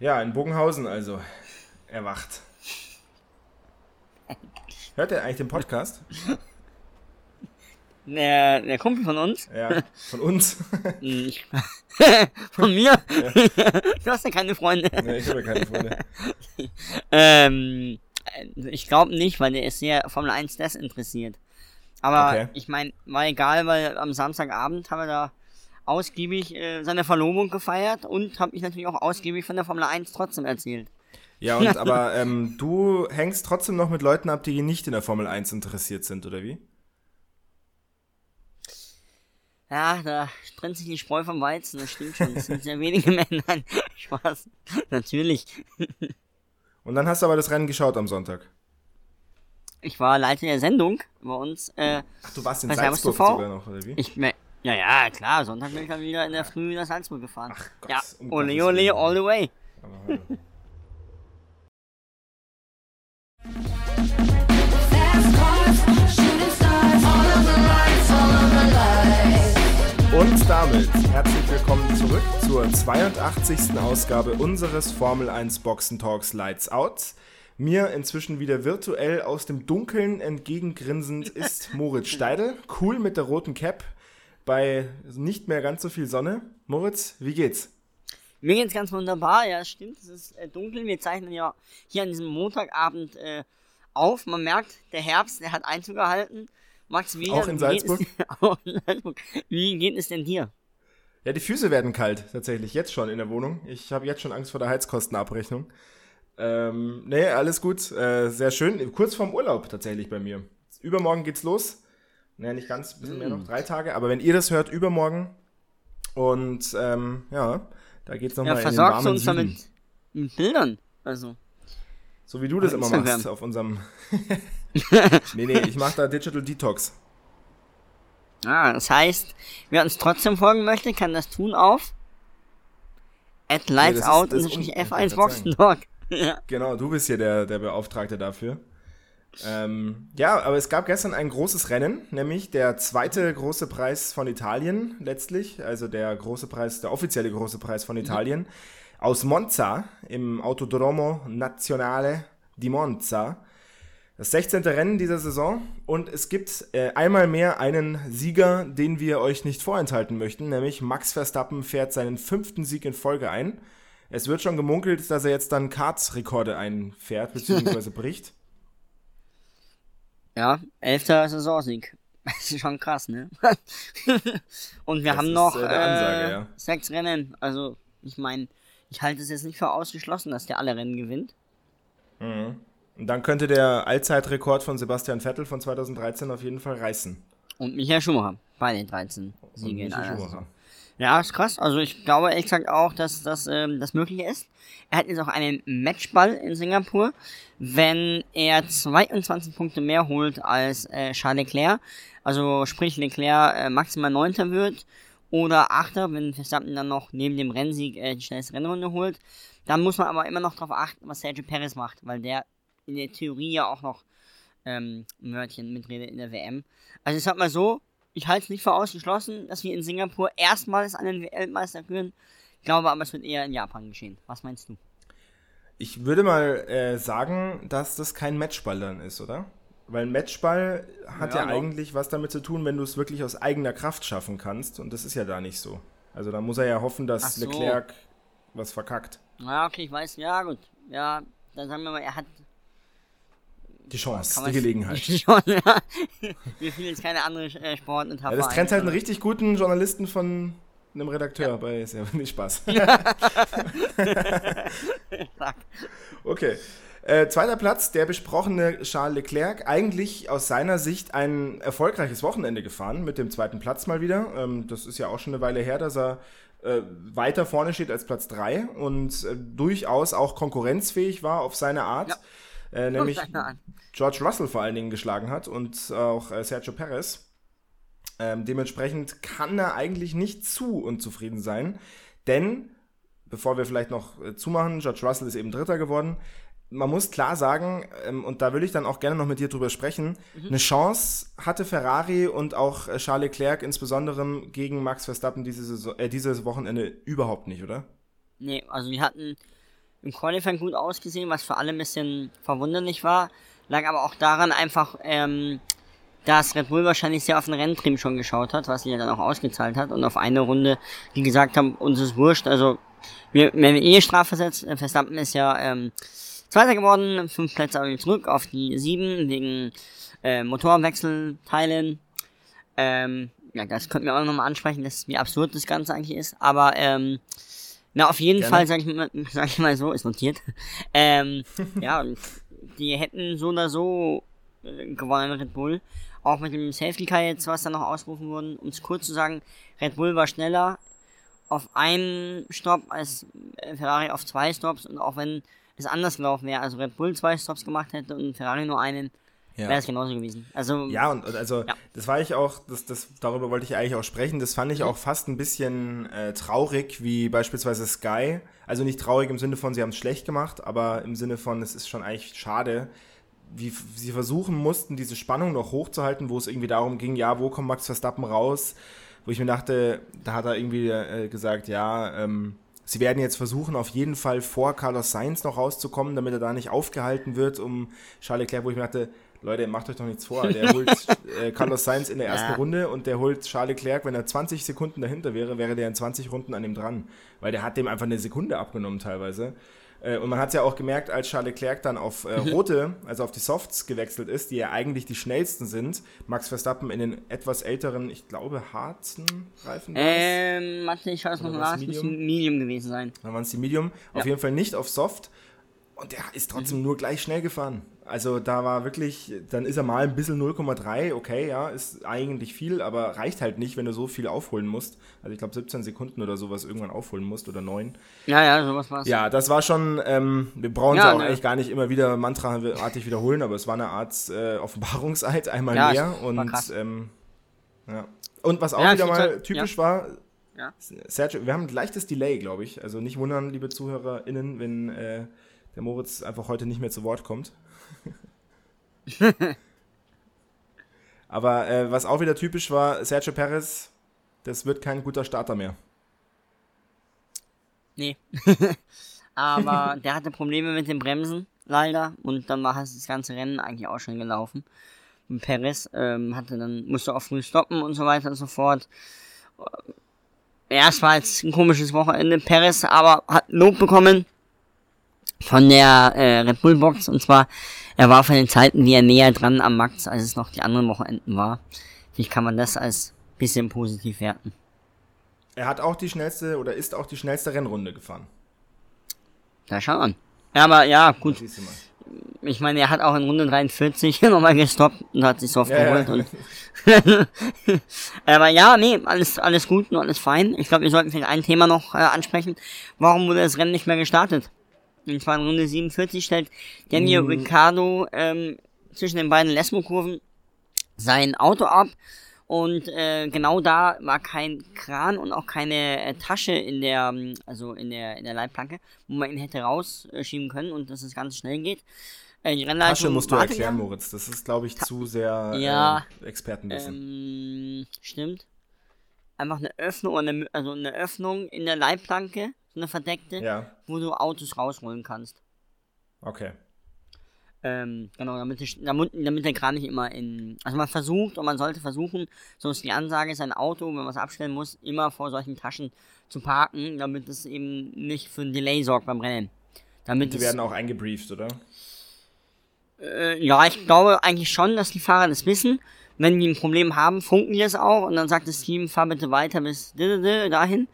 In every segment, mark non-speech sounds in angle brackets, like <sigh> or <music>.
Ja, in Bogenhausen also. Erwacht. Hört ihr eigentlich den Podcast? Der, der Kumpel von uns. Ja, von uns. <laughs> <laughs> Ich- <laughs> von mir. Du hast ja keine Freunde. nee, ich habe ja keine Freunde. Ähm, äh, ich glaube nicht, weil der ist sehr Formel 1 desinteressiert. Aber Okay. ich meine, war egal, weil am Samstagabend haben wir da ausgiebig äh, seine Verlobung gefeiert und habe ich natürlich auch ausgiebig von der Formel 1 trotzdem erzählt. Ja, und <laughs> aber ähm, du hängst trotzdem noch mit Leuten ab, die nicht in der Formel 1 interessiert sind, oder wie? Ja, da trennt sich die Spreu vom Weizen, das stimmt schon. Es sind sehr wenige <laughs> Männer. Spaß. Natürlich. <laughs> Und dann hast du aber das Rennen geschaut am Sonntag. Ich war Leiter der Sendung bei uns. Äh, Ach, du warst in Salzburg sogar noch, oder wie? ich me ja, ja, klar, Sonntag bin ich dann wieder in der Früh nach Salzburg gefahren. Ach Gott, ja, um ole ole, all the way. Und damit herzlich willkommen zurück zur 82. Ausgabe unseres Formel 1 Boxen Talks Lights Out. Mir inzwischen wieder virtuell aus dem Dunkeln entgegengrinsend ist Moritz Steidel, cool mit der roten Cap, bei nicht mehr ganz so viel Sonne. Moritz, wie geht's? Mir geht's ganz wunderbar, ja, stimmt. Es ist äh, dunkel. Wir zeichnen ja hier an diesem Montagabend äh, auf. Man merkt, der Herbst, der hat Einzug gehalten. Max, wie, Auch in Salzburg? Es, <laughs> auch in Salzburg. Wie geht es denn dir? Ja, die Füße werden kalt, tatsächlich, jetzt schon in der Wohnung. Ich habe jetzt schon Angst vor der Heizkostenabrechnung. Ähm, nee, alles gut, äh, sehr schön. Kurz vorm Urlaub tatsächlich bei mir. Übermorgen geht's los. Naja, nicht ganz, ein bisschen mehr noch, drei Tage. Aber wenn ihr das hört, übermorgen. Und ähm, ja, da geht's Ja, nochmal in den warmen uns Süden. damit mit Bildern. Also, So wie du das immer Instagram. machst auf unserem... <laughs> nee, nee, ich mache da Digital Detox. ah, das heißt, wer uns trotzdem folgen möchte, kann das tun auf at lights ist- out das und ist un- F1 ich wollte Boxen Talk. <laughs> ja. Genau, du bist hier der, der Beauftragte dafür. Ähm, ja, aber es gab gestern ein großes Rennen, nämlich der zweite große Preis von Italien letztlich, also der große Preis, der offizielle große Preis von Italien, aus Monza im Autodromo Nazionale di Monza. Das 16. Rennen dieser Saison und es gibt äh, einmal mehr einen Sieger, den wir euch nicht vorenthalten möchten, nämlich Max Verstappen fährt seinen fünften Sieg in Folge ein. Es wird schon gemunkelt, dass er jetzt dann Karts-Rekorde einfährt, <laughs> beziehungsweise bricht. Ja, elfter Saisonsieg. <laughs> Das ist schon krass, ne? <laughs> Und wir Das haben noch äh, Ansage, äh, ja. sechs Rennen. Also, ich meine, ich halte es jetzt nicht für ausgeschlossen, dass der alle Rennen gewinnt. Und dann könnte der Allzeitrekord von Sebastian Vettel von 2013 auf jeden Fall reißen. Und Michael Schumacher bei den 13 Und Siegen in Michael einer Schumacher. Ja, ist krass. Also ich glaube gesagt auch, dass das, ähm, das möglich ist. Er hat jetzt auch einen Matchball in Singapur. Wenn er 22 Punkte mehr holt als äh, Charles Leclerc, also sprich Leclerc äh, maximal 9. wird oder 8. wenn Verstappen dann noch neben dem Rennsieg äh, die schnellste Rennrunde holt, dann muss man aber immer noch darauf achten, was Sergio Perez macht, weil der in der Theorie ja auch noch ähm, ein Wörtchen mitredet in der WM. Also ich sag mal so, ich halte es nicht für ausgeschlossen, dass wir in Singapur erstmals einen Weltmeister führen. Ich glaube aber, es wird eher in Japan geschehen. Was meinst du? Ich würde mal äh, sagen, dass das kein Matchball dann ist, oder? Weil ein Matchball hat ja, Ja, eigentlich was damit zu tun, wenn du es wirklich aus eigener Kraft schaffen kannst. Und das ist ja da nicht so. Also da muss er ja hoffen, dass so. Leclerc was verkackt. Ja, okay, ich weiß. Ja, gut. Ja, dann sagen wir mal, er hat. Die Chance, die Gelegenheit. <laughs> Schon, ja. Mir fiel jetzt keine andere äh, Sportart Ja, das trennt halt einen richtig guten Journalisten von einem Redakteur bei ist ja <laughs> nicht Spaß. okay. Äh, zweiter Platz, der besprochene Charles Leclerc. Eigentlich aus seiner Sicht ein erfolgreiches Wochenende gefahren, mit dem zweiten Platz mal wieder. Ähm, das ist ja auch schon eine Weile her, dass er äh, weiter vorne steht als Platz 3 und äh, durchaus auch konkurrenzfähig war auf seine Art. Ja. Äh, nämlich. George Russell vor allen Dingen geschlagen hat und auch äh, Sergio Perez. Ähm, dementsprechend kann er eigentlich nicht zu unzufrieden sein, denn, bevor wir vielleicht noch äh, zumachen, George Russell ist eben Dritter geworden. Man muss klar sagen, ähm, und da will ich dann auch gerne noch mit dir drüber sprechen, eine Chance hatte Ferrari und auch äh, Charles Leclerc insbesondere gegen Max Verstappen diese Saison, äh, dieses Wochenende überhaupt nicht, oder? Nee, also wir hatten im Qualifying gut ausgesehen, was für alle ein bisschen verwunderlich war. Lag aber auch daran einfach, ähm, dass Red Bull wahrscheinlich sehr auf den Renntrim schon geschaut hat, was sich ja dann auch ausgezahlt hat und auf eine Runde, die gesagt haben, uns ist wurscht, also wir, wir haben eh strafversetzt, äh, Verstappen ist ja ähm, Zweiter geworden, fünf Plätze aber zurück auf die sieben wegen äh, Motorwechselteilen. Ähm, ja, das könnten wir auch nochmal ansprechen, dass, wie absurd das Ganze eigentlich ist. Aber ähm, na, auf jeden Gerne. Fall, sag ich, mal, <laughs> sag ich mal so, ist notiert. Ähm, <laughs> ja, die hätten so oder so äh, gewonnen, Red Bull. Auch mit dem Safety Car jetzt, was da noch ausgerufen wurden. Um es kurz zu sagen, Red Bull war schneller auf einen Stopp als äh, Ferrari auf zwei Stops. Und auch wenn es anders gelaufen wäre, also Red Bull zwei Stops gemacht hätte und Ferrari nur einen, Ja. wäre es genauso gewesen. Also, Ja, und und also Ja. das war ich auch, das, das, darüber wollte ich eigentlich auch sprechen. Das fand ich auch fast ein bisschen äh, traurig, wie beispielsweise Sky. Also nicht traurig im Sinne von, sie haben es schlecht gemacht, aber im Sinne von, es ist schon eigentlich schade, wie sie versuchen mussten, diese Spannung noch hochzuhalten, wo es irgendwie darum ging, ja, wo kommt Max Verstappen raus? Wo ich mir dachte, da hat er irgendwie äh, gesagt, ja, ähm, sie werden jetzt versuchen, auf jeden Fall vor Carlos Sainz noch rauszukommen, damit er da nicht aufgehalten wird, um Charles Leclerc, wo ich mir dachte, Leute, macht euch doch nichts vor. Der <laughs> holt äh, Carlos Sainz in der ersten Ja. Runde und der holt Charles Leclerc, wenn er 20 Sekunden dahinter wäre, wäre der in 20 Runden an ihm dran. Weil der hat dem einfach eine Sekunde abgenommen teilweise. Äh, Und man hat es ja auch gemerkt, als Charles Leclerc dann auf äh, <laughs> rote, also auf die Softs gewechselt ist, die ja eigentlich die schnellsten sind, Max Verstappen in den etwas älteren, ich glaube, harten Reifen. war ähm, schaue es Oder noch was, nach, es muss Medium? ein Medium gewesen sein. Dann waren es die Medium. Auf Ja. jeden Fall nicht auf Soft. Und der ist trotzdem nur gleich schnell gefahren. Also da war wirklich, dann ist er mal ein bisschen 0,3, okay, ja, ist eigentlich viel, aber reicht halt nicht, wenn du so viel aufholen musst. Also ich glaube 17 Sekunden oder sowas irgendwann aufholen musst oder 9. Ja, ja, sowas war's. Ja, das war schon, ähm, wir brauchen es Ja, auch ne. eigentlich gar nicht immer wieder mantraartig wiederholen, aber es war eine Art äh, Offenbarungseid, einmal Ja, mehr. Und, ähm, ja. und was auch Ja, wieder mal find- typisch war, Ja. Sergio, wir haben ein leichtes Delay, glaube ich. Also nicht wundern, liebe ZuhörerInnen, wenn äh, der Moritz einfach heute nicht mehr zu Wort kommt. <laughs> Aber äh, was auch wieder typisch war, Sergio Perez, das wird kein guter Starter mehr. Nee. <laughs> Aber der hatte Probleme mit den Bremsen, leider. Und dann war das ganze Rennen eigentlich auch schon gelaufen. Und Perez ähm, hatte dann, musste auch früh stoppen und so weiter und so fort. Ja, es war jetzt ein komisches Wochenende. Perez aber hat Lob bekommen von der äh, Red Bull Box. Und zwar, er war von den Zeiten wie er näher dran am Max, als es noch die anderen Wochenenden war. Wie kann man das als bisschen positiv werten? Er hat auch die schnellste oder ist auch die schnellste Rennrunde gefahren. Da schau an. Ja, aber ja, gut. Ich meine, er hat auch in Runde 43 <laughs> nochmal gestoppt und hat sich soft Ja, geholt. ja. <laughs> Aber ja, nee, alles, alles gut und alles fein. Ich glaube, wir sollten vielleicht ein Thema noch äh, ansprechen. Warum wurde das Rennen nicht mehr gestartet? Und zwar in Runde 47 stellt Daniel Mhm. Ricciardo ähm, zwischen den beiden Lesmo-Kurven sein Auto ab. Und äh, genau da war kein Kran und auch keine äh, Tasche in der, ähm, also in der, in der Leitplanke, wo man ihn hätte rausschieben können und dass es ganz schnell geht. Äh, die Rennleitung Tasche musst du erklären, ja. Moritz. Das ist, glaube ich, zu sehr Ja, äh, Expertenwissen. Ähm, stimmt. Einfach eine Öffnung, eine, also eine Öffnung in der Leitplanke, so eine verdeckte, ja, wo du Autos rausholen kannst. okay. Ähm, genau, damit, die- damit, damit der Kran nicht immer in. Also man versucht und man sollte versuchen, so ist die Ansage, sein Auto, wenn man es abstellen muss, immer vor solchen Taschen zu parken, damit es eben nicht für ein Delay sorgt beim Rennen. Damit Die es, werden auch eingebrieft, oder? äh, ja, ich glaube eigentlich schon, dass die Fahrer das wissen. Wenn die ein Problem haben, funken die es auch und dann sagt das Team, fahr bitte weiter bis dahin.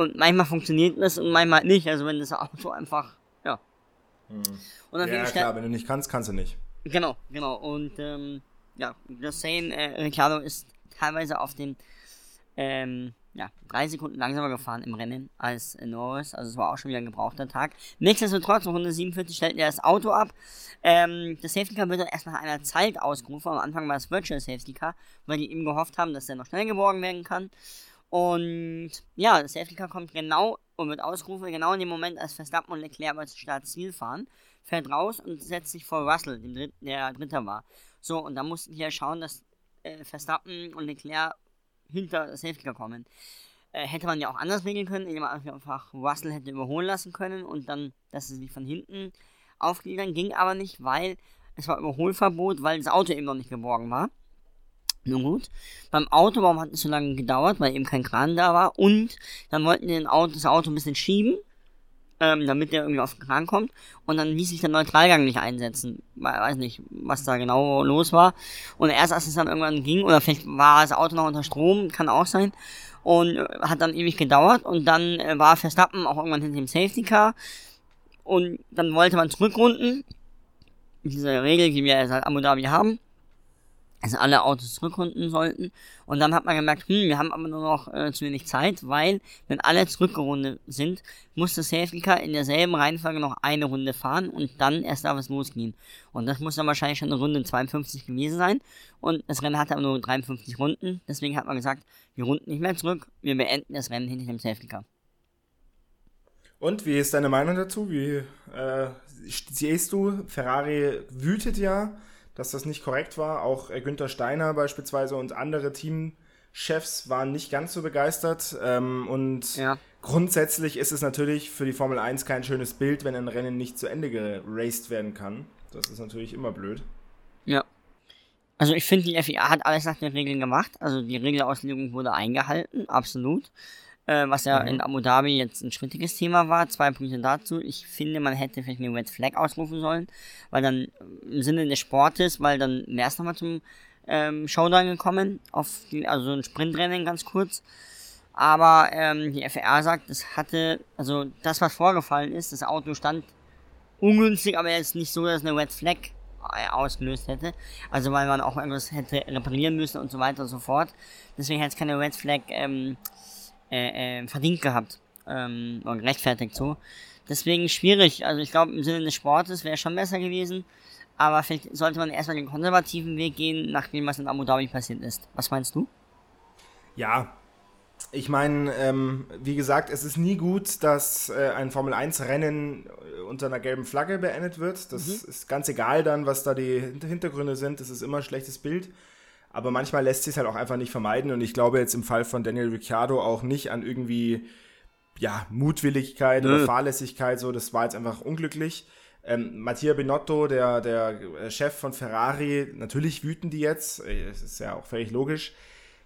Und manchmal funktioniert das und manchmal nicht. Also wenn das Auto einfach, ja. Und dann Ja, ja, klar, wenn du nicht kannst, kannst du nicht. Genau, genau. Und ähm, ja, just saying, äh, Ricciardo ist teilweise auf den ähm, ja, drei Sekunden langsamer gefahren im Rennen als Norris. Also es war auch schon wieder ein gebrauchter Tag. Nichtsdestotrotz, in Runde 47 stellt er das Auto ab. Ähm, das Safety Car wird dann erst nach einer Zeit ausgerufen. Am Anfang war es Virtual Safety Car, weil die eben gehofft haben, dass er noch schnell geborgen werden kann. Und ja, das Safety Car kommt genau und wird ausgerufen, genau in dem Moment, als Verstappen und Leclerc über das Startziel fahren, fährt raus und setzt sich vor Russell, dem Dritt, der Dritter war. So, und da mussten die ja schauen, dass äh, Verstappen und Leclerc hinter das Safety Car kommen. Äh, hätte man ja auch anders regeln können, indem man einfach Russell hätte überholen lassen können und dann, dass es sich von hinten aufgliedern, ging aber nicht, weil es war Überholverbot, weil das Auto eben noch nicht geborgen war. Nun gut. Beim Auto, warum hat es so lange gedauert? Weil eben kein Kran da war. Und dann wollten die Auto, das Auto ein bisschen schieben, ähm, damit der irgendwie auf den Kran kommt. Und dann ließ sich der Neutralgang nicht einsetzen. We- Weiß nicht, was da genau los war. Und erst als es dann irgendwann ging, oder vielleicht war das Auto noch unter Strom, kann auch sein. Und äh, hat dann ewig gedauert. Und dann äh, war Verstappen auch irgendwann hinter dem Safety Car. Und dann wollte man zurückrunden. Diese Regel, die wir seit Abu Dhabi haben also alle Autos zurückrunden sollten. Und dann hat man gemerkt, hm, wir haben aber nur noch äh, zu wenig Zeit, weil, wenn alle zurückgerundet sind, muss das Safety Car in derselben Reihenfolge noch eine Runde fahren und dann erst darf es losgehen. Und das muss dann wahrscheinlich schon eine Runde 52 gewesen sein. Und das Rennen hatte aber nur 53 Runden. Deswegen hat man gesagt, wir runden nicht mehr zurück, wir beenden das Rennen hinter dem Safety Car. Und wie ist deine Meinung dazu? Wie äh, siehst du, Ferrari wütet ja, dass das nicht korrekt war. Auch äh, Günther Steiner beispielsweise und andere Teamchefs waren nicht ganz so begeistert. Ähm, und Ja. grundsätzlich ist es natürlich für die Formel 1 kein schönes Bild, wenn ein Rennen nicht zu Ende geraced werden kann. Das ist natürlich immer blöd. Ja. Also ich finde, die FIA hat alles nach den Regeln gemacht. Also die Regelauslegung wurde eingehalten, absolut. Äh, was ja in Abu Dhabi jetzt ein schrittiges Thema war. Zwei Punkte dazu. Ich finde, man hätte vielleicht eine Red Flag ausrufen sollen, weil dann im Sinne des Sportes, weil dann wäre es nochmal zum ähm, Showdown gekommen, auf die, also so ein Sprintrennen ganz kurz. Aber ähm, die FIA sagt, es hatte, also das, was vorgefallen ist, das Auto stand ungünstig, aber jetzt nicht so, dass eine Red Flag äh, ausgelöst hätte. Also weil man auch irgendwas hätte reparieren müssen und so weiter und so fort. Deswegen hätte es keine Red Flag ähm, äh, äh, verdient gehabt. Ähm, und gerechtfertigt so. Deswegen schwierig. Also ich glaube, im Sinne des Sportes wäre schon besser gewesen. Aber vielleicht sollte man erstmal den konservativen Weg gehen, nachdem was in Abu Dhabi passiert ist. Was meinst du? Ja, ich meine, ähm, wie gesagt, es ist nie gut, dass äh, ein Formel-1-Rennen äh, unter einer gelben Flagge beendet wird. Das ist ganz egal dann, was da die Hinter- Hintergründe sind. Das ist immer ein schlechtes Bild. Aber manchmal lässt sich halt auch einfach nicht vermeiden. Und ich glaube jetzt im Fall von Daniel Ricciardo auch nicht an irgendwie ja, Mutwilligkeit Nö. oder Fahrlässigkeit. So, das war jetzt einfach unglücklich. Ähm, Mattia Binotto, der, der äh, Chef von Ferrari, natürlich wüten die jetzt. Äh, Das ist ja auch völlig logisch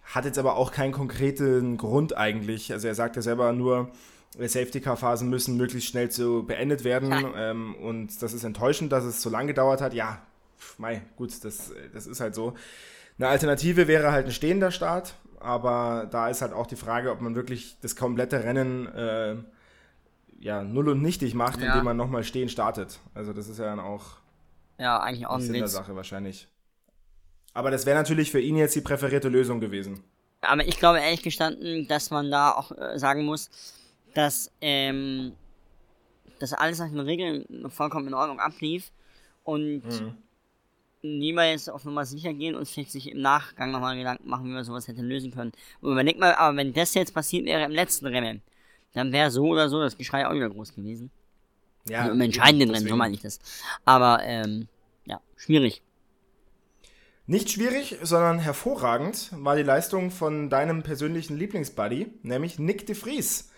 hat jetzt aber auch keinen konkreten Grund eigentlich. Also er sagt ja selber nur, äh, Safety-Car-Phasen müssen möglichst schnell zu beendet werden. Ähm, und das ist enttäuschend, dass es so lange gedauert hat. Ja, pf, mei, gut, das, äh, das ist halt so. Eine Alternative wäre halt ein stehender Start, aber da ist halt auch die Frage, ob man wirklich das komplette Rennen äh, ja, null und nichtig macht, Ja. indem man nochmal stehen startet. Also das ist ja dann auch Ja, eigentlich auch ein Sinn der Witz. Sache wahrscheinlich. Aber das wäre natürlich für ihn jetzt die präferierte Lösung gewesen. Aber ich glaube ehrlich gestanden, dass man da auch äh, sagen muss, dass ähm, dass alles nach den Regeln vollkommen in Ordnung ablief und lieber jetzt auf Nummer sicher gehen und vielleicht sich im Nachgang nochmal Gedanken machen, wie man sowas hätte lösen können. Und überleg mal, aber wenn das jetzt passiert wäre im letzten Rennen, dann wäre so oder so das Geschrei auch wieder groß gewesen. Ja, Also Im entscheidenden Rennen, so deswegen. meine ich das. Aber ähm, ja, schwierig. Nicht schwierig, sondern hervorragend war die Leistung von deinem persönlichen Lieblingsbuddy, nämlich Nick de Vries.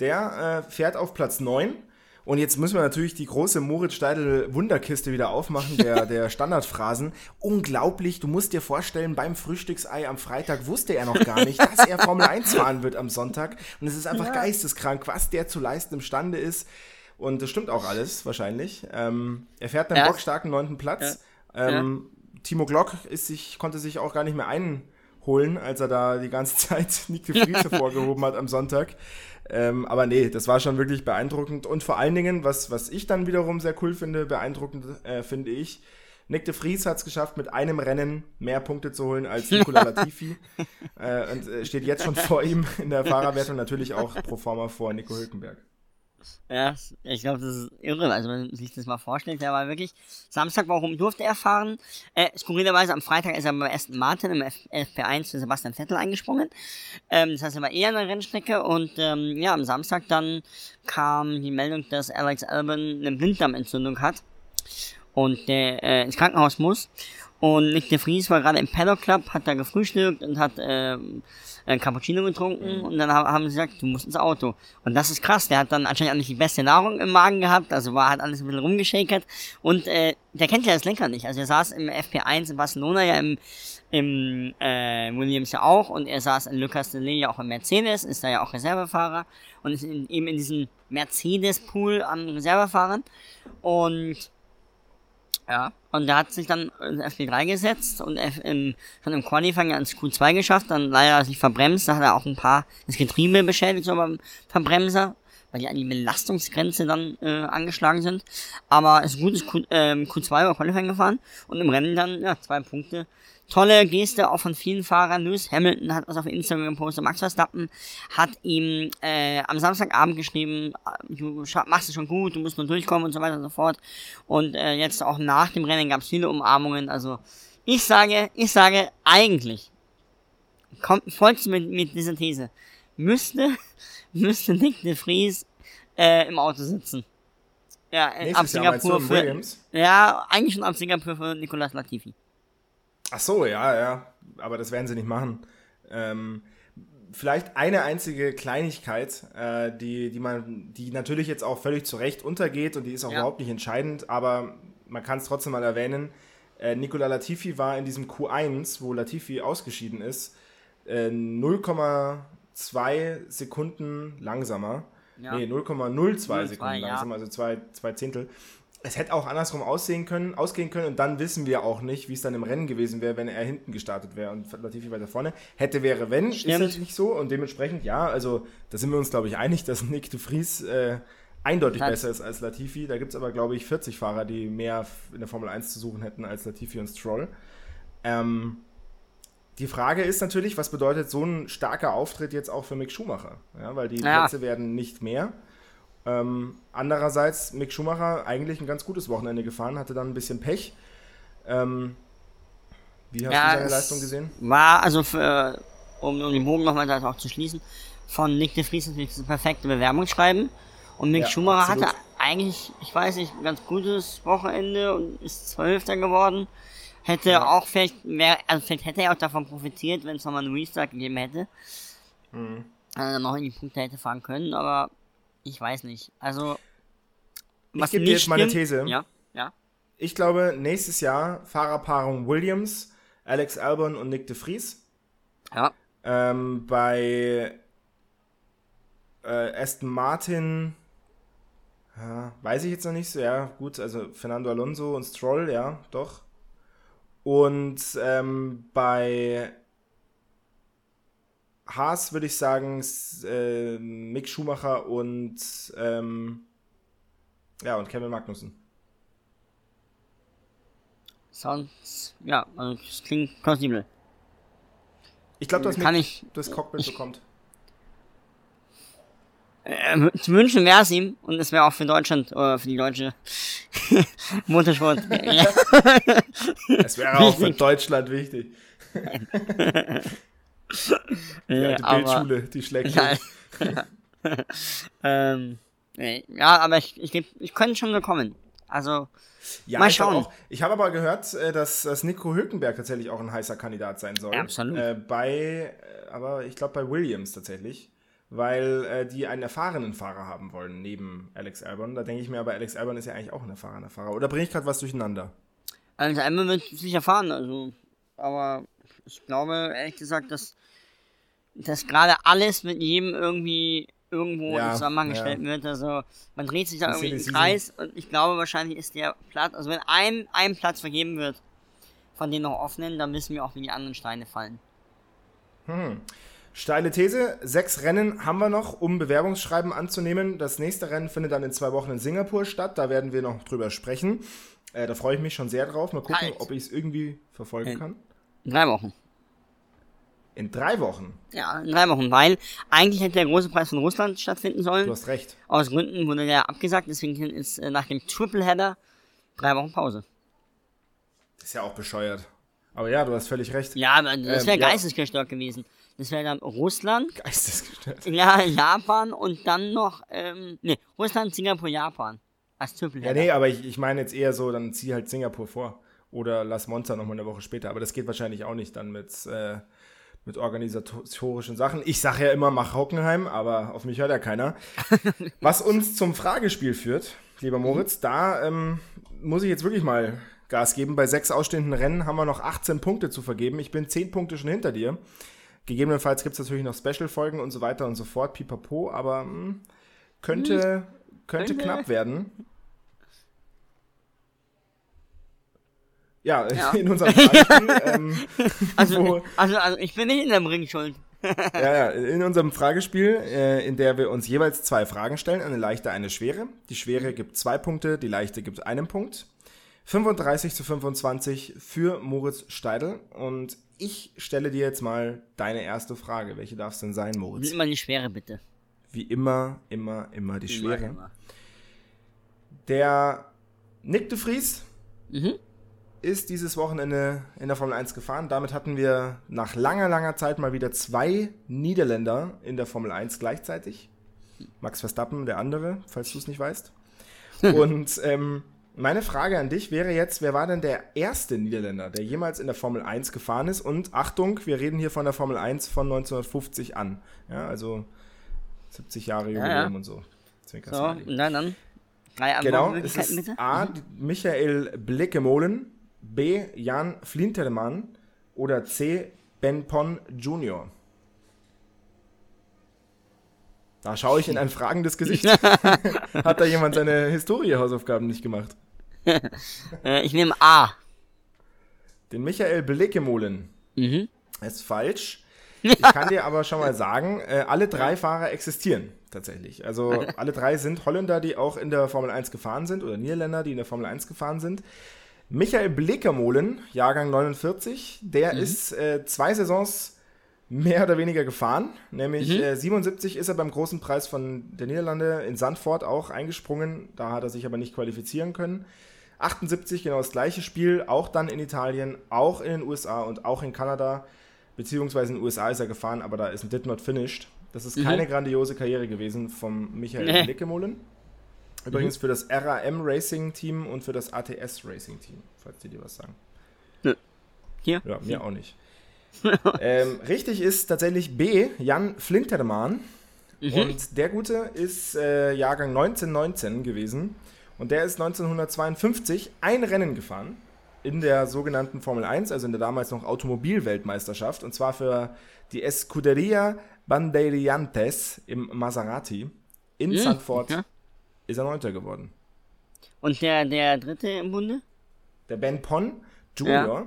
Der äh, fährt auf Platz 9. Und jetzt müssen wir natürlich die große Moritz Steidel Wunderkiste wieder aufmachen, der, <laughs> der Standardphrasen. Unglaublich, du musst dir vorstellen, beim Frühstücksei am Freitag wusste er noch gar nicht, dass er Formel 1 fahren wird am Sonntag. Und es ist einfach geisteskrank, was der zu leisten imstande ist. Und das stimmt auch alles, wahrscheinlich. Ähm, er fährt einen Ja. bockstarken neunten Platz. Ähm, Timo Glock ist sich, konnte sich auch gar nicht mehr einholen, als er da die ganze <laughs> Zeit Nick de Vries <laughs> hervorgehoben hat am Sonntag. Ähm, aber nee, das war schon wirklich beeindruckend. Und vor allen Dingen, was, was ich dann wiederum sehr cool finde, beeindruckend äh, finde ich, Nick de Vries hat es geschafft, mit einem Rennen mehr Punkte zu holen als Nicola <laughs> Latifi. äh, und äh, steht jetzt schon vor ihm in der Fahrerwertung, natürlich auch pro forma vor Nico Hülkenberg. Ja, ich glaube, das ist irre. Also, wenn man sich das mal vorstellt, der war wirklich Samstag, warum durfte er fahren? Äh, skurrilerweise am Freitag ist er beim ersten Martin im F FP1 für Sebastian Vettel eingesprungen. Ähm, das heißt, er war eher an der Rennstrecke und ähm, ja, am Samstag dann kam die Meldung, dass Alex Albon eine Blinddarmentzündung hat und der äh, ins Krankenhaus muss. Und Nick de Vries war gerade im Paddock Club, hat da gefrühstückt und hat ähm, äh, Cappuccino getrunken und dann haben, haben sie gesagt, du musst ins Auto. Und das ist krass, der hat dann anscheinend auch nicht die beste Nahrung im Magen gehabt, also war, hat alles ein bisschen rumgeschakert und äh, der kennt ja das Lenker nicht. Also er saß im FP1 in Barcelona ja im, im äh, Williams ja auch und er saß in Lucas de ja auch im Mercedes, ist da ja auch Reservefahrer und ist in, eben in diesem Mercedes-Pool an Reservefahrern und ja, und der hat sich dann in FP3 gesetzt und im, schon im Qualifying ans Q2 geschafft, dann leider sich verbremst, da hat er auch ein paar, das Getriebe beschädigt, so beim Verbremser, weil die an die Belastungsgrenze dann äh, angeschlagen sind. Aber es ist gut, ist Q, ähm, Q2 über Qualifying gefahren und im Rennen dann, ja, zwei Punkte. Tolle Geste auch von vielen Fahrern. Lewis Hamilton hat was auf Instagram gepostet. Max Verstappen hat ihm äh, am Samstagabend geschrieben, äh, du machst es schon gut, du musst nur durchkommen und so weiter und so fort. Und äh, jetzt auch nach dem Rennen gab es viele Umarmungen. Also ich sage, ich sage eigentlich, kommt, folgt mit, mit dieser These, müsste, <laughs> müsste Nick de Vries äh, im Auto sitzen. Ja, äh, ab Nächstes du Singapur für, ja, eigentlich schon ab Singapur für Nicolas Latifi. Ach so, ja, ja. Aber das werden sie nicht machen. Ähm, vielleicht eine einzige Kleinigkeit, äh, die, die man, die natürlich jetzt auch völlig zu Recht untergeht und die ist auch Ja. überhaupt nicht entscheidend, aber man kann es trotzdem mal erwähnen. Äh, Nicola Latifi war in diesem Q1, wo Latifi ausgeschieden ist, äh, 0,2 Sekunden langsamer. Ja. Nee, 0,02 0,2, Sekunden ja. langsamer, also zwei, zwei Zehntel. Es hätte auch andersrum aussehen können, ausgehen können und dann wissen wir auch nicht, wie es dann im Rennen gewesen wäre, wenn er hinten gestartet wäre und Latifi weiter vorne. Hätte, wäre, wenn, Stimmt. ist es nicht so und dementsprechend, ja, also da sind wir uns, glaube ich, einig, dass Nick de Vries äh, eindeutig Hat- besser ist als Latifi. Da gibt es aber, glaube ich, 40 Fahrer, die mehr in der Formel 1 zu suchen hätten als Latifi und Stroll. Ähm, die Frage ist natürlich, was bedeutet so ein starker Auftritt jetzt auch für Mick Schumacher? Ja, weil die Ja. Plätze werden nicht mehr. Ähm, andererseits, Mick Schumacher eigentlich ein ganz gutes Wochenende gefahren, hatte dann ein bisschen Pech. Ähm, wie hast Ja, du seine Leistung gesehen? War, also für, um, um den Bogen nochmal auch zu schließen, von Nick de Vries natürlich das perfekte Bewerbungsschreiben. Und Mick Ja, Schumacher absolut. hatte eigentlich, ich weiß nicht, ein ganz gutes Wochenende und ist Zwölfter geworden. Hätte Ja. auch vielleicht, wär, also vielleicht hätte er auch davon profitiert, wenn es nochmal einen Restart gegeben hätte. Mhm. Also noch in die Punkte hätte fahren können, aber ich weiß nicht. Also, Ich gebe dir jetzt meine These. Ja, ja. Ich glaube, nächstes Jahr Fahrerpaarung Williams, Alex Albon und Nick de Vries. Ja. Ähm, bei äh, Aston Martin, ja, weiß ich jetzt noch nicht so, ja, gut, also Fernando Alonso und Stroll, ja, doch. Und ähm, bei Haas würde ich sagen, äh, Mick Schumacher und ähm, ja, und Kevin Magnussen. Sonst, ja, also das klingt plausibel. Ich glaube, dass Kann Mick ich, das Cockpit bekommt. äh, zu wünschen wäre es ihm und es wäre auch für Deutschland, oder für die deutsche <laughs> Motorsport. ja, <laughs> Es wäre auch für. Deutschland wichtig. <laughs> Die äh, alte aber, Bildschule, die schlägt ja, <laughs> ähm, nee, ja, aber ich, ich, ich könnte schon gekommen. Also, Ja, Mal ich schauen. Auch, ich habe aber gehört, äh, dass, dass Nico Hülkenberg tatsächlich auch ein heißer Kandidat sein soll. Absolut. Äh, bei, äh, aber ich glaube bei Williams tatsächlich. Weil äh, die einen erfahrenen Fahrer haben wollen, neben Alex Albon. Da denke ich mir, aber Alex Albon ist ja eigentlich auch ein erfahrener Fahrer. Oder bringe ich gerade was durcheinander? also einmal wird es sicher fahren, also, aber ich glaube, ehrlich gesagt, dass, dass gerade alles mit jedem irgendwie irgendwo Ja, in Zusammenhang ja. gestellt wird. Also man dreht sich da irgendwie im Kreis und ich glaube wahrscheinlich ist der Platz, also wenn einem ein Platz vergeben wird von den noch offenen, dann wissen wir auch, wie die anderen Steine fallen. Steile These, sechs Rennen haben wir noch, um Bewerbungsschreiben anzunehmen. Das nächste Rennen findet dann in zwei Wochen in Singapur statt. Da werden wir noch drüber sprechen. Äh, da freue ich mich schon sehr drauf. Mal gucken, Halt. ob ich es irgendwie verfolgen Äh. kann. In drei Wochen. In drei Wochen. Ja, in drei Wochen, weil eigentlich hätte der große Preis von Russland stattfinden sollen. Du hast recht. Aus Gründen wurde der abgesagt, deswegen ist äh, nach dem Tripleheader drei Wochen Pause. Ist ja auch bescheuert. Aber ja, du hast völlig recht. Ja, aber das Ähm, wäre ja. geistesgestört gewesen. Das wäre dann Russland, Geistesgestört. ja, Japan und dann noch, ähm, nee, Russland, Singapur, Japan. Als Ja, Tripleheader. nee, aber ich, ich meine jetzt eher so, dann zieh halt Singapur vor. Oder lass Monza nochmal eine Woche später. Aber das geht wahrscheinlich auch nicht dann mit äh, mit organisatorischen Sachen. Ich sage ja immer, mach Hockenheim, aber auf mich hört ja keiner. <laughs> Was uns zum Fragespiel führt, lieber Moritz, da ähm, muss ich jetzt wirklich mal Gas geben. Bei sechs ausstehenden Rennen haben wir noch 18 Punkte zu vergeben. Ich bin 10 Punkte schon hinter dir. Gegebenenfalls gibt es natürlich noch Special-Folgen und so weiter und so fort, pipapo, aber mh, könnte, könnte Könnte. knapp werden. Ja, Ja. <laughs> in unserem Fragespiel, ähm, <laughs> Also, also, also ich bin nicht in der Ring schuld. <laughs> ja, ja, in unserem Fragespiel, äh, in der wir uns jeweils zwei Fragen stellen, eine leichte, eine schwere. Die schwere gibt zwei Punkte, die leichte gibt einen Punkt. 35 zu 25 für Moritz Steidl. Und ich stelle dir jetzt mal deine erste Frage. Welche darf es denn sein, Moritz? Nimm mal die Schwere, bitte. Wie immer, immer, immer die Immer, schwere. immer. Der Nick de Vries Mhm. Ist dieses Wochenende in der Formel 1 gefahren. Damit hatten wir nach langer, langer Zeit mal wieder zwei Niederländer in der Formel 1 gleichzeitig. Max Verstappen, der andere, falls du es nicht weißt. <laughs> Und ähm, meine Frage an dich wäre jetzt, wer war denn der erste Niederländer, der jemals in der Formel 1 gefahren ist? Und Achtung, wir reden hier von der Formel 1 von 1950 an. Ja, also 70 Jahre Ja, Jubiläum ja. und so. Zwinker, So, dann, dann. Drei Genau, es ist bitte. A. die- Michael Blickemolen, B. Jan Flintermann oder C. Ben Pon Jr. Da schaue ich in ein fragendes Gesicht. <laughs> Hat da jemand seine Historie-Hausaufgaben nicht gemacht? <laughs> Äh, ich nehme A. Den Michael Blickemolen Mhm. ist falsch. <laughs> Ich kann dir aber schon mal sagen, äh, alle drei Fahrer existieren tatsächlich. Also alle drei sind Holländer, die auch in der Formel 1 gefahren sind oder Niederländer, die in der Formel 1 gefahren sind. Michael Blickermolen, Jahrgang 49, der ist äh, zwei Saisons mehr oder weniger gefahren. Nämlich äh, 77 ist er beim großen Preis von der Niederlande in Sandford auch eingesprungen. Da hat er sich aber nicht qualifizieren können. 78 genau das gleiche Spiel, auch dann in Italien, auch in den USA und auch in Kanada. Beziehungsweise in den USA ist er gefahren, aber da ist ein Did Not Finished. Das ist keine grandiose Karriere gewesen vom Michael Nee. Blickemolen. Übrigens für das RAM Racing Team und für das ATS Racing Team, falls die dir was sagen. Hier. Ja, mir auch nicht. <laughs> ähm, richtig ist tatsächlich B, Jan Flintermann. Und der Gute ist äh, Jahrgang 1919 gewesen. Und der ist 1952 ein Rennen gefahren in der sogenannten Formel 1, also in der damals noch Automobilweltmeisterschaft. Und zwar für die Escuderia Bandeirantes im Maserati. In Mhm, Sandford okay. Ist er Neunter geworden. Und der, der dritte im Bunde? Der Ben Pon Junior,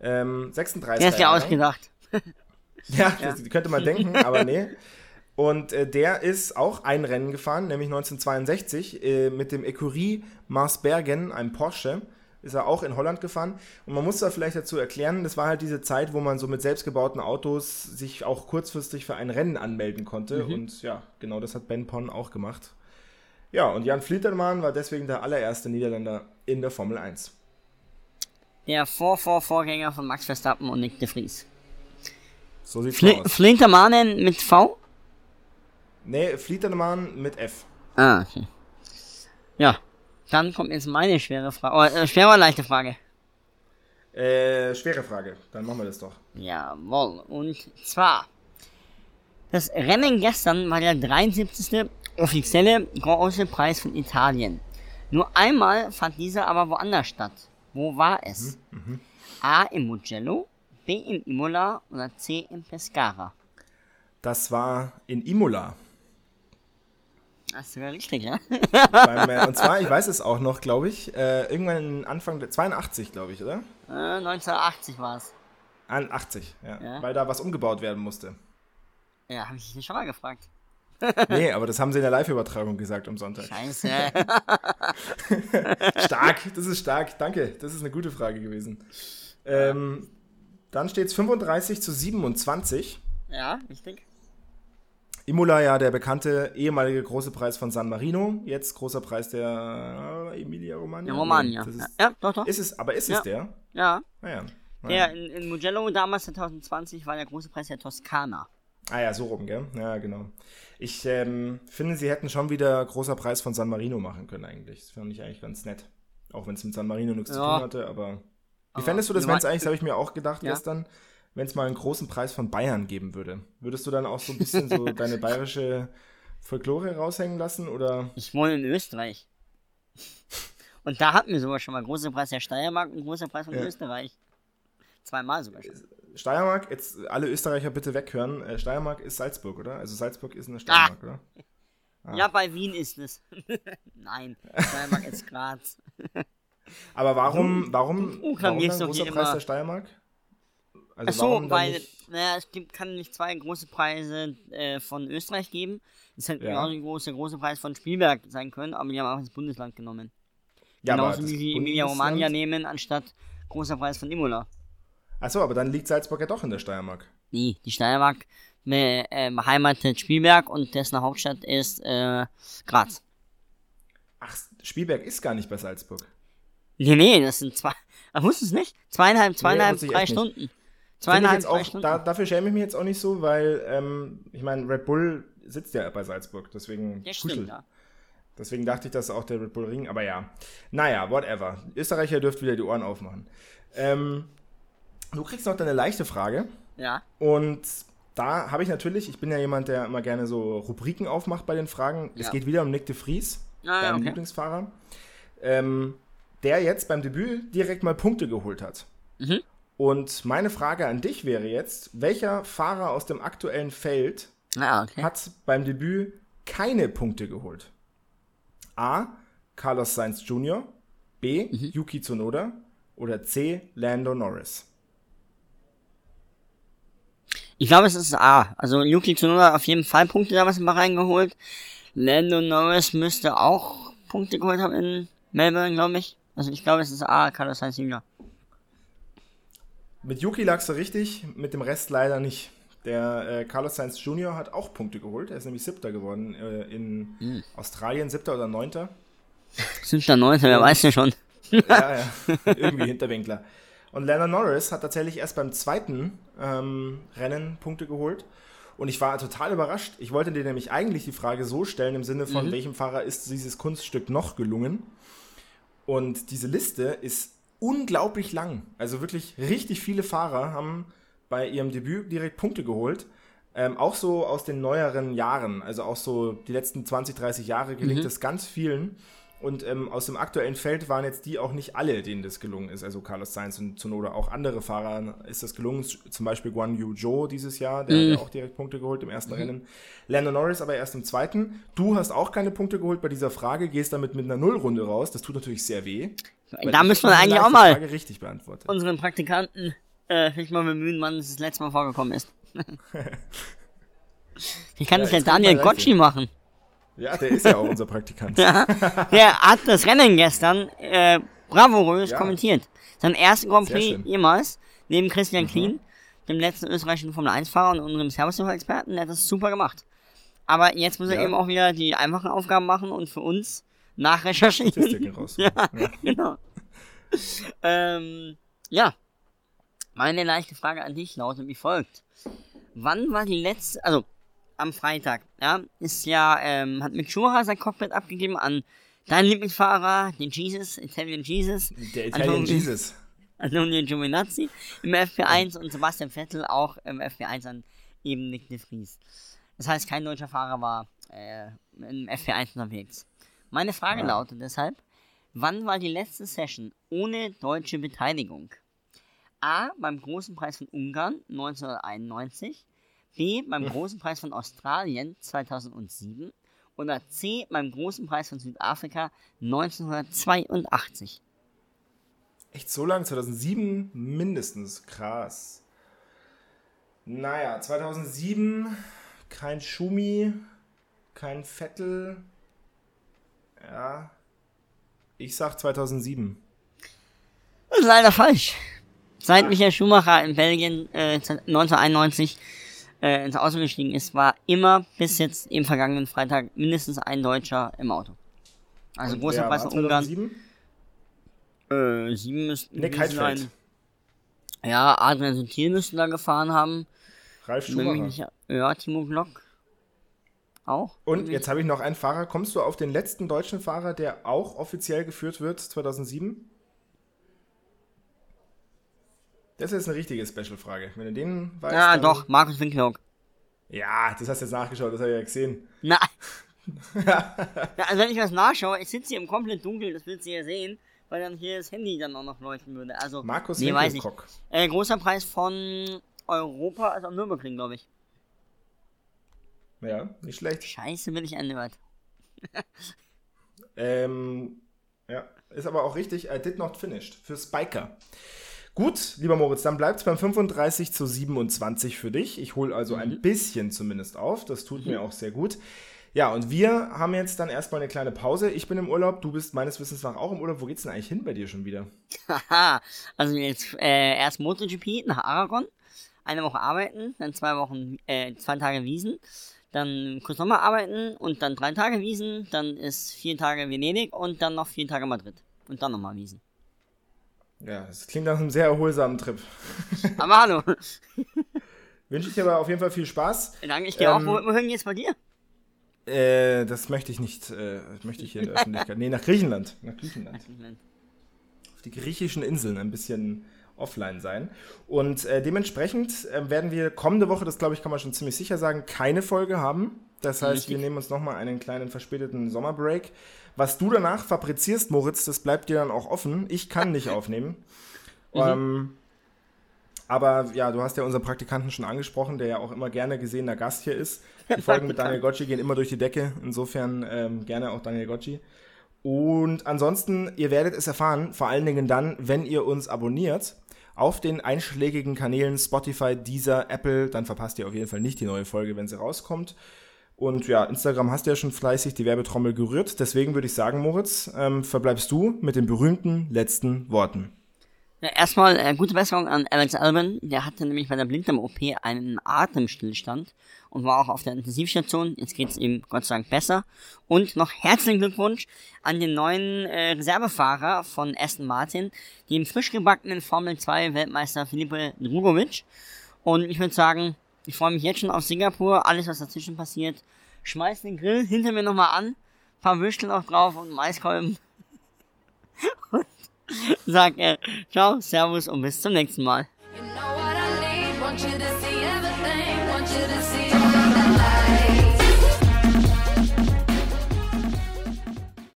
ähm, 36 Der ist ja ausgedacht. <laughs> Ja, das könnte man denken, aber nee. Und äh, der ist auch ein Rennen gefahren, nämlich 1962 äh, mit dem Ecurie Marsbergen, einem Porsche. Ist er auch in Holland gefahren. Und man muss da vielleicht dazu erklären, das war halt diese Zeit, wo man so mit selbstgebauten Autos sich auch kurzfristig für ein Rennen anmelden konnte. Und ja, genau das hat Ben Pon auch gemacht. Ja, und Jan Flittermann war deswegen der allererste Niederländer in der Formel 1. Der Vor-Vor-Vorgänger von Max Verstappen und Nick de Vries. So sieht's Fli aus. Flintermanen mit V? Nee, Flittermann mit F. Ah, okay. Ja. Dann kommt jetzt meine schwere Frage. Oh, äh, schwere oder leichte Frage? Äh, schwere Frage. Dann machen wir das doch. Jawohl. Und zwar. Das Rennen gestern war der 73. offizielle große Preis von Italien. Nur einmal fand dieser aber woanders statt. Wo war es? A im Mugello, B in Imola oder C in Pescara? Das war in Imola. Das wäre richtig, ja? Beim, äh, und zwar, ich weiß es auch noch, glaube ich, äh, irgendwann Anfang der 82, glaube ich, oder? äh, 1980 war es. An 80, ja. Ja. Weil da was umgebaut werden musste. Ja, habe ich dich schon mal gefragt. Nee, aber das haben sie in der Live-Übertragung gesagt am Sonntag. Scheiße. <laughs> Stark, das ist stark, danke. Das ist eine gute Frage gewesen. Ähm, dann steht es 35 zu 27. ja, richtig. Imola, ja, der bekannte ehemalige große Preis von San Marino. Jetzt großer Preis der äh, Emilia Romagna. Ja, Romagna. Ist, ja, doch, doch. ist es, aber ist es Ja. der? Ja. Naja. Der in, in Mugello damals 2020 war der große Preis der Toskana. Ah ja, so rum, gell? Ja, genau. Ich ähm, finde, sie hätten schon wieder großer Preis von San Marino machen können eigentlich. Das fand ich eigentlich ganz nett. Auch wenn es mit San Marino nichts zu Ja. tun hatte, aber... Wie fändest du das, wenn es eigentlich, habe ich mir auch gedacht Ja. gestern, wenn es mal einen großen Preis von Bayern geben würde? Würdest du dann auch so ein bisschen so <laughs> deine bayerische Folklore raushängen lassen oder? Ich wohne in Österreich. Und da hatten wir sogar schon mal großer Preis der Steiermark und großer Preis von Ja. Österreich. Zweimal sogar schon. Steiermark, jetzt alle Österreicher bitte weghören. Äh, Steiermark ist Salzburg, oder? Also Salzburg ist Ah. eine Steiermark, oder? Ah. Ja, bei Wien ist es. <laughs> Nein, Steiermark ist Graz. <laughs> Aber warum, warum, du warum doch großer Preis immer- der Steiermark? Also so, weil, nicht- naja, es gibt, kann nicht zwei große Preise äh, von Österreich geben. Es hätte Ja. genauso ein großer große Preis von Spielberg sein können, aber die haben auch das Bundesland genommen. Ja, Genauso wie sie Emilia Romagna nehmen, anstatt großer Preis von Imola. Achso, aber dann liegt Salzburg ja doch in der Steiermark. Nee, die Steiermark be- äh, beheimatet Spielberg und dessen Hauptstadt ist äh, Graz. Ach, Spielberg ist gar nicht bei Salzburg. Nee, nee, das sind zwei. Ach, <laughs> wusstest du es nicht? Zweieinhalb, zweieinhalb, wusste ich drei nicht. Stunden. Zweieinhalb, drei auch, Stunden. da, dafür schäme ich mich jetzt auch nicht so, weil, ähm, ich meine, Red Bull sitzt ja bei Salzburg, deswegen ja, stimmt, ja. Deswegen dachte ich, dass auch der Red Bull Ring, aber ja. Naja, whatever. Österreicher dürft wieder die Ohren aufmachen. Ähm, du kriegst noch deine leichte Frage. Ja. Und da habe ich natürlich, ich bin ja jemand, der immer gerne so Rubriken aufmacht bei den Fragen. Es Ja. geht wieder um Nick de Vries, Ah, deinen okay. Lieblingsfahrer, ähm, der jetzt beim Debüt direkt mal Punkte geholt hat. Mhm. Und meine Frage an dich wäre jetzt, welcher Fahrer aus dem aktuellen Feld Ah, okay. hat beim Debüt keine Punkte geholt? A. Carlos Sainz Jr., B. Mhm. Yuki Tsunoda oder C. Lando Norris? Ich glaube, es ist A. Also Yuki Tsunoda hat auf jeden Fall Punkte damals mal reingeholt. Lando Norris müsste auch Punkte geholt haben in Melbourne, glaube ich. Also ich glaube, es ist A, Carlos Sainz Jr. Mit Yuki lagst du richtig, mit dem Rest leider nicht. Der äh, Carlos Sainz Jr. hat auch Punkte geholt. Er ist nämlich Siebter geworden äh, in Hm. Australien, Siebter oder Neunter. Da 19, wer weiß ja schon. ja, ja, <laughs> irgendwie Hinterwinkler. Und Lando Norris hat tatsächlich erst beim zweiten ähm, Rennen Punkte geholt. Und ich war total überrascht. Ich wollte dir nämlich eigentlich die Frage so stellen, im Sinne von, welchem Fahrer ist dieses Kunststück noch gelungen? Und diese Liste ist unglaublich lang. Also wirklich richtig viele Fahrer haben bei ihrem Debüt direkt Punkte geholt. Ähm, auch so aus den neueren Jahren, also auch so die letzten 20, 30 Jahre gelingt es ganz vielen. Und ähm, aus dem aktuellen Feld waren jetzt die auch nicht alle, denen das gelungen ist. Also Carlos Sainz und Zunoda, auch andere Fahrer ist das gelungen. Zum Beispiel Guan Yu Zhou dieses Jahr, der hat ja auch direkt Punkte geholt im ersten Rennen. Lando Norris aber erst im zweiten. Du hast auch keine Punkte geholt bei dieser Frage, gehst damit mit einer Nullrunde raus. Das tut natürlich sehr weh. Da müssen wir eigentlich auch mal Frage richtig beantwortet. unseren Praktikanten äh, vielleicht mal bemühen, wann es das letzte Mal vorgekommen ist. <laughs> Wie kann Ja, das jetzt Daniel Leute. machen? Ja, der ist ja auch unser Praktikant. Ja, der hat das Rennen gestern äh, bravourös Ja. kommentiert. Sein erster Grand Prix. Mhm. jemals, neben Christian Klien, dem letzten österreichischen Formel-1-Fahrer und unserem Service-Experten, der hat das super gemacht. Aber jetzt muss er Ja. eben auch wieder die einfachen Aufgaben machen und für uns nachrecherchieren. Statistiken raus. <laughs> Ja, genau. ähm, ja. Meine leichte Frage an dich lautet wie folgt. Wann war die letzte, also am Freitag, ja, ist ja, ähm, hat Mick Schumacher sein Cockpit abgegeben an deinen Lieblingsfahrer, den Jesus, Italian Jesus, Der Italian Antonio- Jesus. Antonio Giovinazzi im FP1 und Sebastian Vettel auch im FP1 an eben Nick de Vries. Das heißt, kein deutscher Fahrer war äh, im FP1 unterwegs. Meine Frage Ja. lautet deshalb, wann war die letzte Session ohne deutsche Beteiligung? A. Beim Großen Preis von Ungarn 1991, B. Beim Großen Preis von Australien 2007 oder C. Beim Großen Preis von Südafrika 1982. Echt so lang? 2007 mindestens. Krass. Naja, 2007 kein Schumi, kein Vettel. Ja. Ich sag 2007. Das ist leider falsch. Seit Michael Schumacher in Belgien äh, 1991 äh, ins Auto gestiegen ist, war immer bis jetzt im vergangenen Freitag mindestens ein Deutscher im Auto. Also Und großer Preis von Ungarn. 2007? Äh, sieben müssten Nick sein. Ja, Adrian Sutil müssten da gefahren haben. Ralf Schumacher. nicht- Ja, Timo Glock. Auch. Und irgendwie. jetzt habe ich noch einen Fahrer. Kommst du auf den letzten deutschen Fahrer, der auch offiziell geführt wird, 2007? Das ist eine richtige Special-Frage. Wenn du den weißt. Ja, doch, Markus Winklock. Ja, das hast du jetzt nachgeschaut, das habe ich ja gesehen. Na. <laughs> ja, also wenn ich was nachschaue, ich sitze hier im komplett Dunkeln, das willst du ja sehen, weil dann hier das Handy dann auch noch leuchten würde. Also, Markus nee, weiß ich. Äh, großer Preis von Europa, also am Nürburgring, glaube ich. Ja, nicht schlecht. Scheiße, bin ich ernüchtert. <laughs> Ähm, ja, ist aber auch richtig. I did not finished. Für Spiker. Gut, lieber Moritz, dann bleibt es beim 35 zu 27 für dich. Ich hole also ein bisschen zumindest auf. Das tut mir auch sehr gut. Ja, und wir haben jetzt dann erstmal eine kleine Pause. Ich bin im Urlaub, du bist meines Wissens nach auch im Urlaub. Wo geht's denn eigentlich hin bei dir schon wieder? Haha, also jetzt äh, erst MotoGP nach Aragon, eine Woche arbeiten, dann zwei Wochen, äh, zwei Tage Wiesen, dann kurz nochmal arbeiten und dann drei Tage Wiesen, dann ist vier Tage Venedig und dann noch vier Tage Madrid und dann nochmal Wiesen. Ja, das klingt nach einem sehr erholsamen Trip. <laughs> Aber hallo, <laughs> Wünsche ich dir aber auf jeden Fall viel Spaß. danke, ich auch. Ähm, Wo, wohin geht's bei dir? Äh, das möchte ich nicht, äh, möchte ich hier in der Öffentlichkeit. Nee, nach Griechenland. Nach Griechenland. auf die griechischen Inseln ein bisschen offline sein. Und äh, dementsprechend äh, werden wir kommende Woche, das glaube ich, kann man schon ziemlich sicher sagen, keine Folge haben. Das heißt, Richtig. wir nehmen uns nochmal einen kleinen verspäteten Sommerbreak. Was du danach fabrizierst, Moritz, das bleibt dir dann auch offen. Ich kann nicht <laughs> aufnehmen. ähm, aber ja, du hast ja unseren Praktikanten schon angesprochen, der ja auch immer gerne gesehener Gast hier ist. Die Folgen mit Daniel Gocci gehen immer durch die Decke. Insofern ähm, gerne auch Daniel Gocci. Und ansonsten, ihr werdet es erfahren, vor allen Dingen dann, wenn ihr uns abonniert auf den einschlägigen Kanälen Spotify, Deezer, Apple, dann verpasst ihr auf jeden Fall nicht die neue Folge, wenn sie rauskommt. Und ja, Instagram hast du ja schon fleißig die Werbetrommel gerührt. Deswegen würde ich sagen, Moritz, ähm, verbleibst du mit den berühmten letzten Worten. Ja, erstmal äh, gute Besserung an Alex Alban. Der hatte nämlich bei der Blinddarm-OP einen Atemstillstand und war auch auf der Intensivstation. Jetzt geht's ihm Gott sei Dank besser. Und noch herzlichen Glückwunsch an den neuen äh, Reservefahrer von Aston Martin, dem frisch gebackenen Formel 2 Weltmeister Filipe Drugovic. Und ich würde sagen, ich freue mich jetzt schon auf Singapur, alles was dazwischen passiert. Schmeiß den Grill hinter mir nochmal an, paar Würstel noch drauf und Maiskolben. <laughs> Sag äh, ciao, servus und bis zum nächsten Mal. You know